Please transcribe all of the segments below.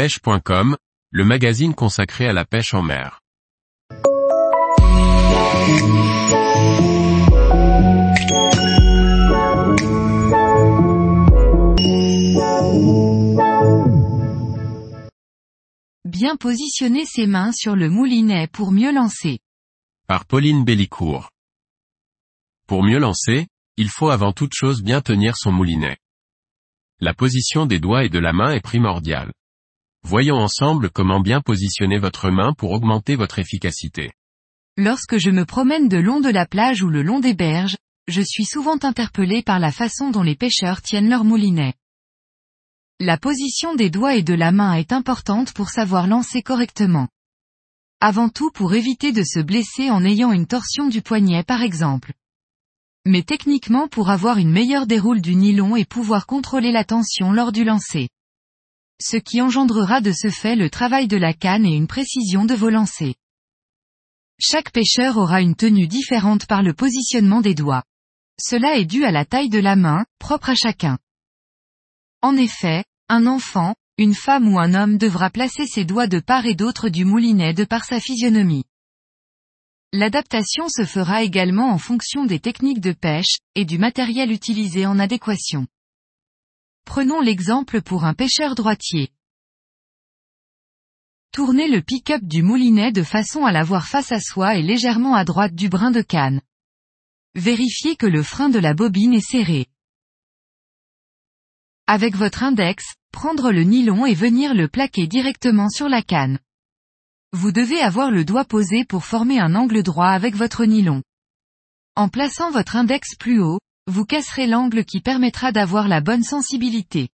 pêche.com, le magazine consacré à la pêche en mer. Bien positionner ses mains sur le moulinet pour mieux lancer. Par Pauline Bellicourt. Pour mieux lancer, il faut avant toute chose bien tenir son moulinet. La position des doigts et de la main est primordiale. Voyons ensemble comment bien positionner votre main pour augmenter votre efficacité. Lorsque je me promène de long de la plage ou le long des berges, je suis souvent interpellé par la façon dont les pêcheurs tiennent leur moulinet. La position des doigts et de la main est importante pour savoir lancer correctement. Avant tout pour éviter de se blesser en ayant une torsion du poignet par exemple. Mais techniquement pour avoir une meilleure déroule du nylon et pouvoir contrôler la tension lors du lancer. Ce qui engendrera de ce fait le travail de la canne et une précision de vos lancers. Chaque pêcheur aura une tenue différente par le positionnement des doigts. Cela est dû à la taille de la main, propre à chacun. En effet, un enfant, une femme ou un homme devra placer ses doigts de part et d'autre du moulinet de par sa physionomie. L'adaptation se fera également en fonction des techniques de pêche, et du matériel utilisé en adéquation. Prenons l'exemple pour un pêcheur droitier. Tournez le pick-up du moulinet de façon à l'avoir face à soi et légèrement à droite du brin de canne. Vérifiez que le frein de la bobine est serré. Avec votre index, prendre le nylon et venir le plaquer directement sur la canne. Vous devez avoir le doigt posé pour former un angle droit avec votre nylon. En plaçant votre index plus haut, vous casserez l'angle qui permettra d'avoir la bonne sensibilité.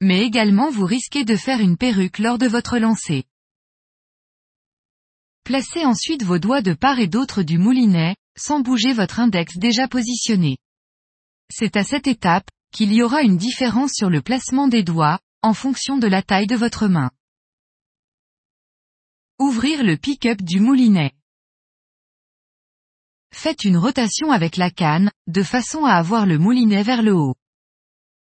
Mais également vous risquez de faire une perruque lors de votre lancer. Placez ensuite vos doigts de part et d'autre du moulinet, sans bouger votre index déjà positionné. C'est à cette étape, qu'il y aura une différence sur le placement des doigts, en fonction de la taille de votre main. Ouvrir le pick-up du moulinet. Faites une rotation avec la canne, de façon à avoir le moulinet vers le haut.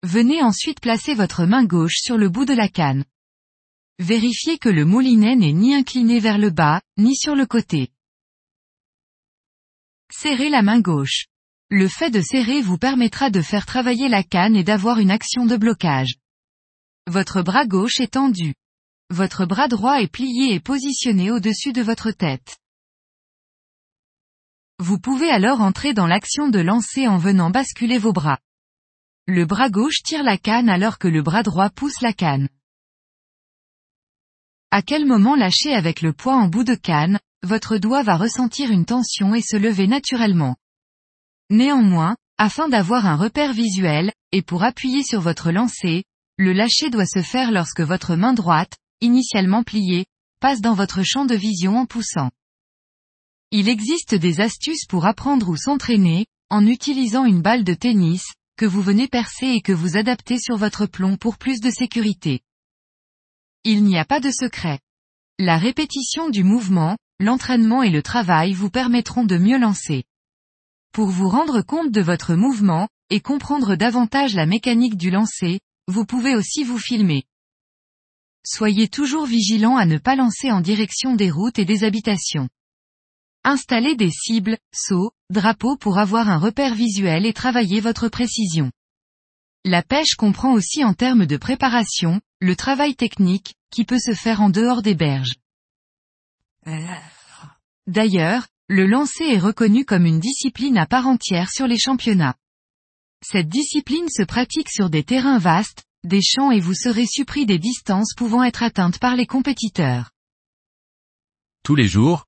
Venez ensuite placer votre main gauche sur le bout de la canne. Vérifiez que le moulinet n'est ni incliné vers le bas, ni sur le côté. Serrez la main gauche. Le fait de serrer vous permettra de faire travailler la canne et d'avoir une action de blocage. Votre bras gauche est tendu. Votre bras droit est plié et positionné au-dessus de votre tête. Vous pouvez alors entrer dans l'action de lancer en venant basculer vos bras. Le bras gauche tire la canne alors que le bras droit pousse la canne. À quel moment lâcher avec le poids en bout de canne, votre doigt va ressentir une tension et se lever naturellement. Néanmoins, afin d'avoir un repère visuel, et pour appuyer sur votre lancer, le lâcher doit se faire lorsque votre main droite, initialement pliée, passe dans votre champ de vision en poussant. Il existe des astuces pour apprendre ou s'entraîner, en utilisant une balle de tennis, que vous venez percer et que vous adaptez sur votre plomb pour plus de sécurité. Il n'y a pas de secret. La répétition du mouvement, l'entraînement et le travail vous permettront de mieux lancer. Pour vous rendre compte de votre mouvement, et comprendre davantage la mécanique du lancer, vous pouvez aussi vous filmer. Soyez toujours vigilant à ne pas lancer en direction des routes et des habitations. Installez des cibles, sauts, drapeaux pour avoir un repère visuel et travailler votre précision. La pêche comprend aussi en termes de préparation, le travail technique, qui peut se faire en dehors des berges. D'ailleurs, le lancer est reconnu comme une discipline à part entière sur les championnats. Cette discipline se pratique sur des terrains vastes, des champs et vous serez surpris des distances pouvant être atteintes par les compétiteurs. Tous les jours,